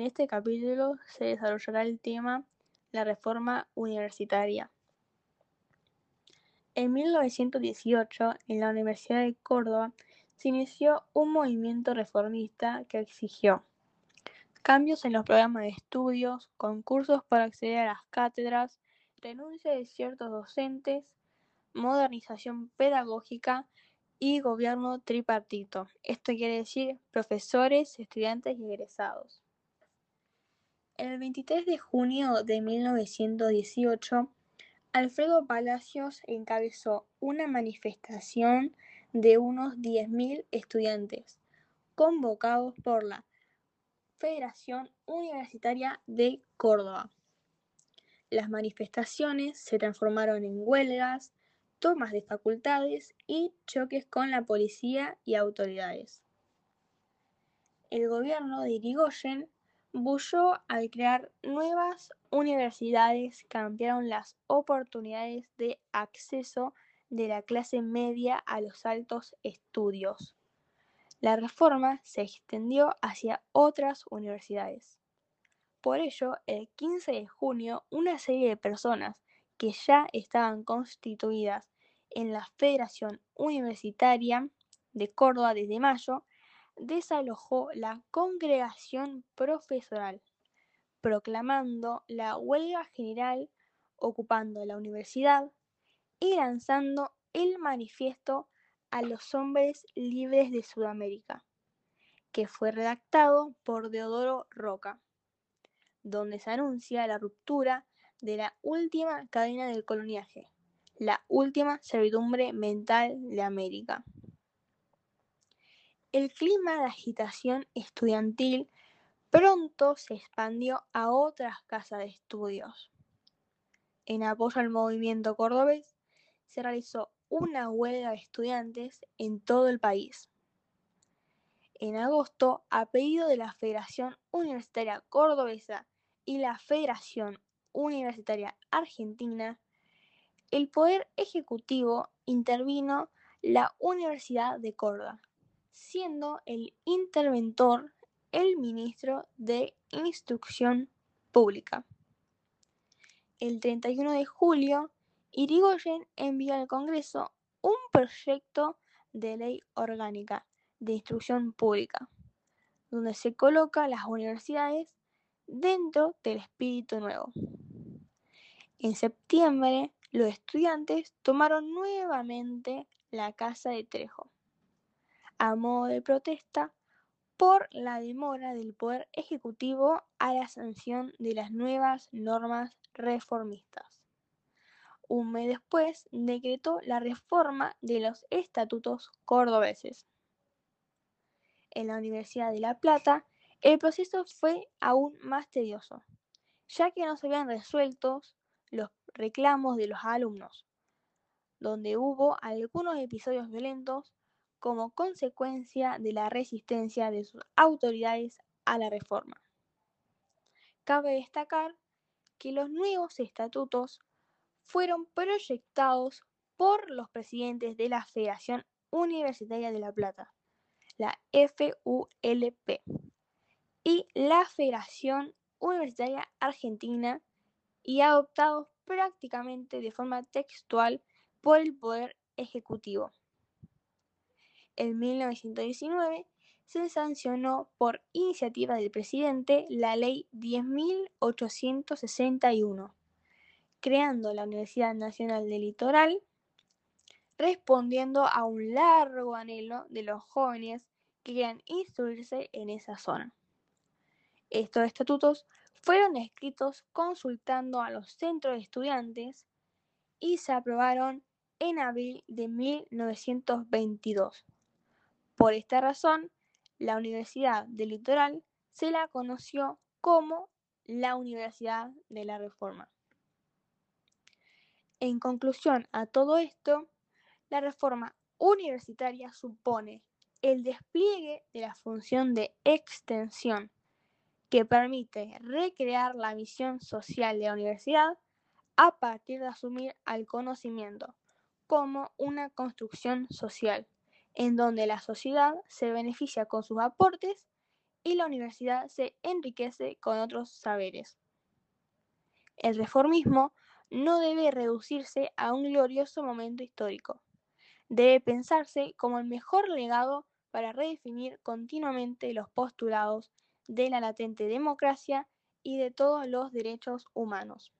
En este capítulo se desarrollará el tema la reforma universitaria. En 1918, en la Universidad de Córdoba, se inició un movimiento reformista que exigió cambios en los programas de estudios, concursos para acceder a las cátedras, renuncia de ciertos docentes, modernización pedagógica y gobierno tripartito. Esto quiere decir profesores, estudiantes y egresados. El 23 de junio de 1918, Alfredo Palacios encabezó una manifestación de unos 10.000 estudiantes, convocados por la Federación Universitaria de Córdoba. Las manifestaciones se transformaron en huelgas, tomas de facultades y choques con la policía y autoridades. El gobierno de Irigoyen bulló al crear nuevas universidades que ampliaron las oportunidades de acceso de la clase media a los altos estudios. La reforma se extendió hacia otras universidades. Por ello, el 15 de junio, una serie de personas que ya estaban constituidas en la Federación Universitaria de Córdoba desde mayo, desalojó la congregación profesoral, proclamando la huelga general, ocupando la universidad y lanzando el manifiesto a los hombres libres de Sudamérica, que fue redactado por Deodoro Roca, donde se anuncia la ruptura de la última cadena del coloniaje, la última servidumbre mental de América. El clima de agitación estudiantil pronto se expandió a otras casas de estudios. En apoyo al movimiento cordobés, se realizó una huelga de estudiantes en todo el país. En agosto, a pedido de la Federación Universitaria Cordobesa y la Federación Universitaria Argentina, el Poder Ejecutivo intervino la Universidad de Córdoba, siendo el interventor el ministro de Instrucción Pública. El 31 de julio, Irigoyen envió al Congreso un proyecto de ley orgánica de instrucción pública, donde se coloca las universidades dentro del espíritu nuevo. En septiembre, los estudiantes tomaron nuevamente la Casa de Trejo, a modo de protesta por la demora del Poder Ejecutivo a la sanción de las nuevas normas reformistas un mes después, decretó la reforma de los estatutos cordobeses. En la Universidad de La Plata, el proceso fue aún más tedioso, ya que no se habían resuelto los reclamos de los alumnos, donde hubo algunos episodios violentos como consecuencia de la resistencia de sus autoridades a la reforma. Cabe destacar que los nuevos estatutos fueron proyectados por los presidentes de la Federación Universitaria de La Plata, la FULP, y la Federación Universitaria Argentina y adoptados prácticamente de forma textual por el Poder Ejecutivo. En 1919 se sancionó por iniciativa del presidente la Ley 10.861 creando la Universidad Nacional del Litoral, respondiendo a un largo anhelo de los jóvenes que querían instruirse en esa zona. Estos estatutos fueron escritos consultando a los centros de estudiantes y se aprobaron en abril de 1922. Por esta razón, la Universidad del Litoral se la conoció como la Universidad de la Reforma. En conclusión a todo esto, la reforma universitaria supone el despliegue de la función de extensión que permite recrear la misión social de la universidad a partir de asumir al conocimiento como una construcción social, en donde la sociedad se beneficia con sus aportes y la universidad se enriquece con otros saberes. El reformismo no debe reducirse a un glorioso momento histórico. Debe pensarse como el mejor legado para redefinir continuamente los postulados de la latente democracia y de todos los derechos humanos.